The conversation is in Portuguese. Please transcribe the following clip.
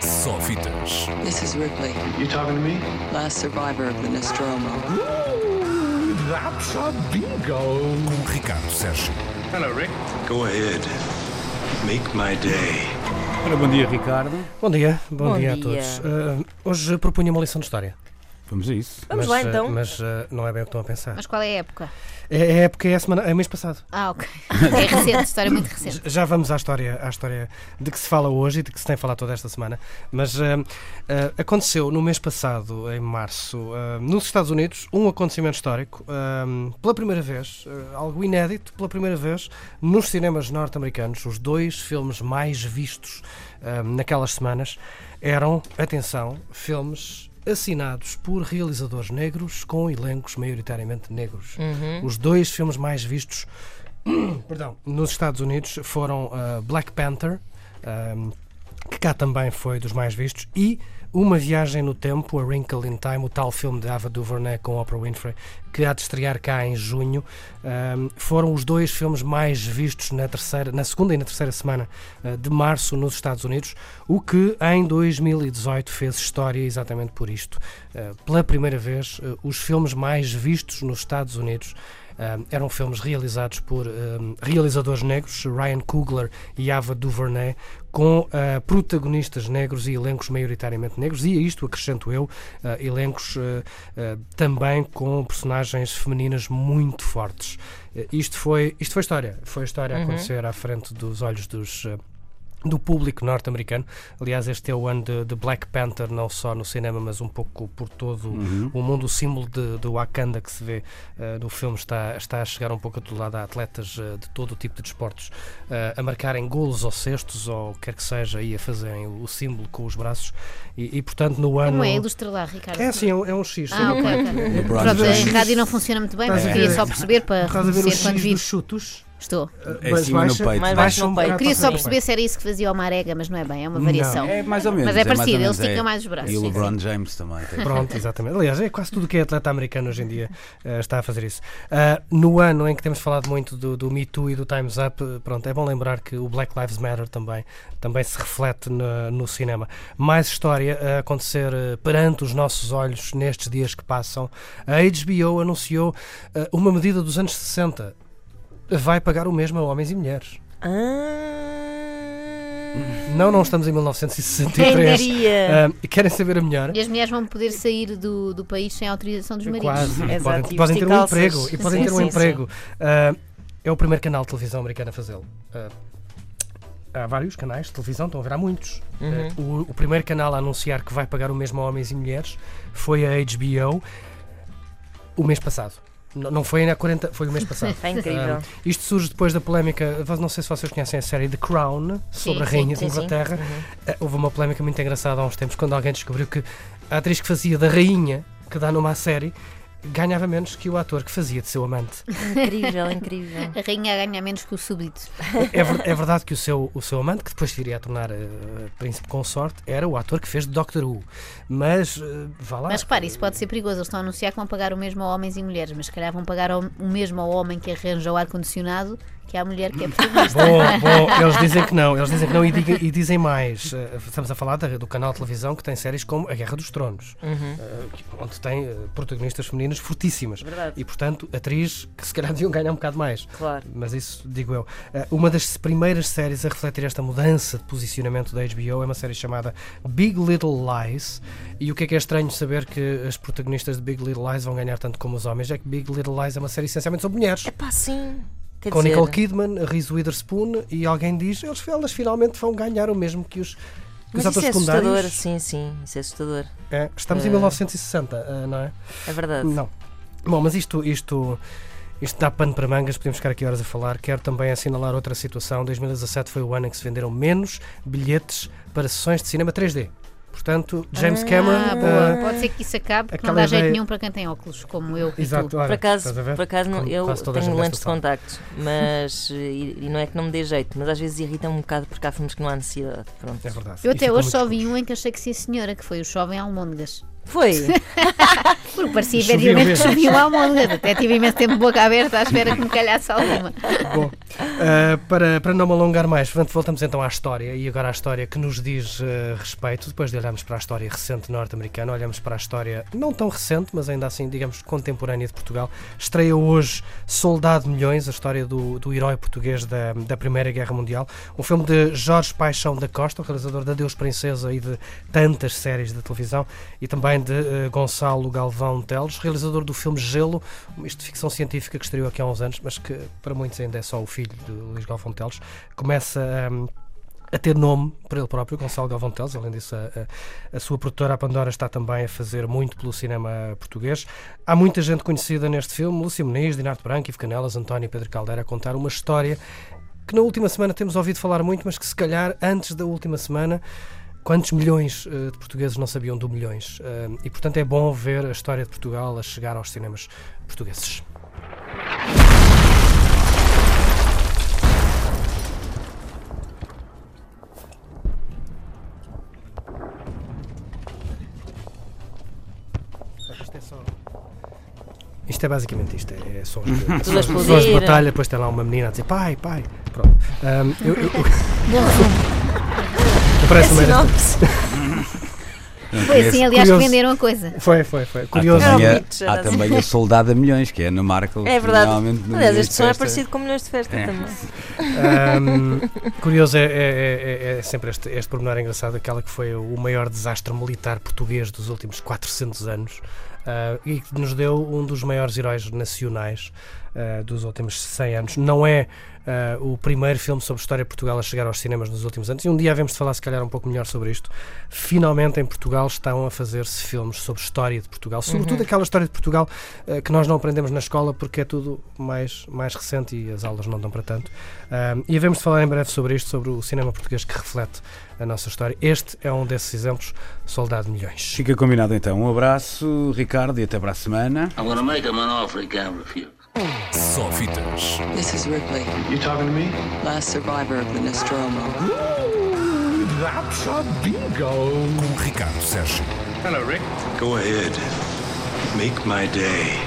Só fitas. This is Ripley, You talking to me? last survivor of the Nostromo. Ooh, that's a bingo. Com Ricardo Sérgio. Hello, Rick. Go ahead. Make my day. Ora, bom dia, Ricardo. Bom dia, bom, Bom dia, a dia. todos. Uh, hoje propunha uma lição de história. Vamos a isso. Vamos mas, lá então. uh, mas uh, não é bem o que estão a pensar. Mas qual é a época? É a época, é a semana, é o mês passado. Ah, ok. É recente, história muito recente. Já vamos à história, à história de que se fala hoje e de que se tem falado toda esta semana. Mas uh, uh, aconteceu no mês passado, em março, uh, nos Estados Unidos, um acontecimento histórico. uh, pela primeira vez, uh, algo inédito, pela primeira vez, nos cinemas norte-americanos, os dois filmes mais vistos uh, naquelas semanas eram, atenção, filmes assinados por realizadores negros com elencos maioritariamente negros. Os dois filmes mais vistos perdão, nos Estados Unidos foram uh, Black Panther, um, que cá também foi dos mais vistos, e Uma Viagem no Tempo, A Wrinkle in Time, o tal filme de Ava DuVernay com Oprah Winfrey, que há de estrear cá em junho. Um, foram os dois filmes mais vistos na, terceira, na segunda e na terceira semana uh, de março nos Estados Unidos, o que em 2018 fez história exatamente por isto. Uh, pela primeira vez, uh, os filmes mais vistos nos Estados Unidos um, eram filmes realizados por um, realizadores negros, Ryan Coogler e Ava DuVernay, com uh, protagonistas negros e elencos maioritariamente negros, e a isto acrescento eu, uh, elencos uh, também com personagens femininas muito fortes. Isto, foi, isto foi história, foi história a acontecer à frente dos olhos dos. Do público norte-americano. Aliás, este é o ano de, de Black Panther, não só no cinema, mas um pouco por todo o mundo. O símbolo de, de Wakanda que se vê uh, no filme está, está a chegar um pouco a todo lado. Há atletas uh, de todo o tipo de desportos uh, a marcarem golos ou cestos ou o que quer que seja e a fazerem o, o símbolo com os braços. E, e, portanto, no ano. Como é? Ilustra lá, Ricardo. É assim, é um, é um X. Ah, ok. Pronto, a rádio não funciona muito bem, mas a queria só perceber para Estás a ver o X dos chutos? Estou. É Mas acima no peito. Mais baixo no peito. Queria só perceber se era isso que fazia o Marega, mas não é bem, é uma Não. variação. É mais ou menos. Mas é mais parecido, ou eles é. mais os braços. E o LeBron sim. James também. tem. Pronto, exatamente. Aliás, é quase tudo o que é atleta americano hoje em dia eh, está a fazer isso. Ah, no ano em que temos falado muito do, do Me Too e do Time's Up, eh, pronto, é bom lembrar que o Black Lives Matter também, também se reflete no, no cinema. Mais história a acontecer perante os nossos olhos nestes dias que passam. A HBO anunciou eh, uma medida dos anos 60. Vai pagar o mesmo a homens e mulheres. Ah, Não, não estamos em quem 1963. diria? Ah, querem saber a melhor? E as mulheres vão poder sair do, do país sem autorização dos maridos. Quase. E Exato, podem, e podem ter um emprego. E podem Sim, ter um sim, emprego. Ah, é o primeiro canal de televisão americano a fazê-lo. Ah, há vários canais de televisão, estão a ver, há muitos. Uhum. O, o primeiro canal a anunciar que vai pagar o mesmo a homens e mulheres foi a HBO o mês passado. Não foi ainda há 40, foi o mês passado. É incrível. Ah, isto surge depois da polémica, não sei se vocês conhecem a série The Crown, sobre a sim, Rainha sim, de sim. Inglaterra. Uhum. Eh, Houve uma polémica muito engraçada há uns tempos quando alguém descobriu que a atriz que fazia da rainha, que dá numa série, ganhava menos que o ator que fazia de seu amante. Incrível, incrível. A rainha ganha menos que o súbdito. É, é verdade que o seu, o seu amante, que depois se iria a tornar eh, príncipe consorte, era o ator que fez de Doctor Who. Mas, eh, vá lá. Mas repare, isso pode ser perigoso. Eles estão a anunciar que vão pagar o mesmo a homens e mulheres, mas se calhar vão pagar o mesmo ao homem que arranja o ar-condicionado que à mulher que é protagonista. Bom, bom, eles dizem que não, eles dizem que não e, diga- e dizem mais. Eh, estamos a falar da- do canal de televisão que tem séries como A Guerra dos Tronos, eh, que- onde tem eh, protagonistas femininas fortíssimas. Verdade. E, portanto, atriz que se calhar deviam ganhar um bocado mais. Claro. Mas isso digo eu. Eh, Uma das primeiras séries a refletir esta mudança de posicionamento da HBO é uma série chamada Big Little Lies. E o que é que é estranho saber que as protagonistas de Big Little Lies vão ganhar tanto como os homens? É que Big Little Lies é uma série essencialmente sobre mulheres. É pá, sim. Quer Com dizer, Nicole Kidman, Reese Witherspoon e alguém diz eles, elas finalmente vão ganhar o mesmo que os, que os Mas isso atores é assustador, sim, sim, isso é assustador. É, estamos em Eh, 1960, eh, não é? É verdade. Não. Bom, mas isto, isto, isto dá pano para mangas, podemos ficar aqui horas a falar. Quero também assinalar outra situação. 2017 foi o ano em que se venderam menos bilhetes para sessões de cinema 3D. Portanto, James Ah, Cameron. Ah, boa. Pode ser que isso acabe, porque não dá jeito ideia- nenhum para quem tem óculos, como eu e Exato, tu. olha, Por acaso, por acaso não, eu tenho lentes de contacto, mas e, e não é que não me dê jeito, mas às vezes irrita-me um bocado porque há filmes que não há necessidade. Pronto. É verdade. Eu até hoje só vi um em que achei que sim senhora, que foi o Jovem Almôndegas. Foi. Porque parecia Chovia efetivamente que chovia uma almôndega. Até tive imenso tempo de boca aberta à espera que me calhasse alguma. Bom, ah, para, para não me alongar mais, voltamos então à história e agora à história que nos diz ah, respeito. Depois de olharmos para a história recente norte-americana, olhamos para a história não tão recente, mas ainda assim, digamos, contemporânea de Portugal. Estreia hoje Soldado de Milhões, a história do, do herói português da, da Primeira Guerra Mundial. Um filme de Jorge Paixão da Costa, o realizador da Deus Princesa e de tantas séries de televisão, e também de ah, Gonçalo Galvão Teles, realizador do filme Gelo, isto de ficção científica que estreou aqui há uns anos, mas que para muitos ainda é só o filho de Luís Galvão Teles. Começa hum, a ter nome para ele próprio, Gonçalo Galvão Teles. Além disso, a, a- a sua produtora, a Pandora, está também a fazer muito pelo cinema português. Há muita gente conhecida neste filme: Lúcia Muniz, Dinardo Branco, Ivo Canelas, António Pedro Caldeira, a contar uma história que na última semana temos ouvido falar muito, mas que se calhar antes da última semana. Quantos milhões eh, de portugueses não sabiam do milhões? Eh, e portanto é bom ver a história de Portugal a chegar aos cinemas portugueses. Isto é é basicamente isto, é é só as de explodir. batalha, depois tem lá uma menina a dizer pai, pai. Pronto. Ahm, eu, eu, Parece uma Sinopse. Foi assim, aliás, que Curioso. venderam a coisa. Foi, foi, foi. Há Curioso. Era o também, a, era há também a Soldado a Milhões, que é na marca. É verdade. Aliás, este som é parecido com milhões de festa É. também. Ahm, curioso é, é- é- é sempre este, este pormenor engraçado, aquela que foi o maior desastre militar português dos últimos 400 anos ah, e que nos deu um dos maiores heróis nacionais ah, dos últimos 100 anos. Não é ah, o primeiro filme sobre a história de Portugal a chegar aos cinemas nos últimos anos e um dia havemos de falar, se calhar, um pouco melhor sobre isto. Finalmente, em Portugal, estão a fazer-se filmes sobre história de Portugal, sobretudo aquela história de Portugal ah, que nós não aprendemos na escola porque é tudo mais, mais recente e as aulas não dão para tanto. E havemos de falar em breve sobre isto, sobre o cinema português que reflete a nossa história. Este é um desses exemplos, Soldado de Milhões. Fica combinado então. Um abraço, Ricardo, e até para a semana. I'm gonna make him an offer he can't refuse. Só fitas. This is Ripley, You talking to me? last survivor of the Nostromo. Ooh, that's a bingo. Com Ricardo Sérgio. Hello, Rick. Go ahead. Make my day.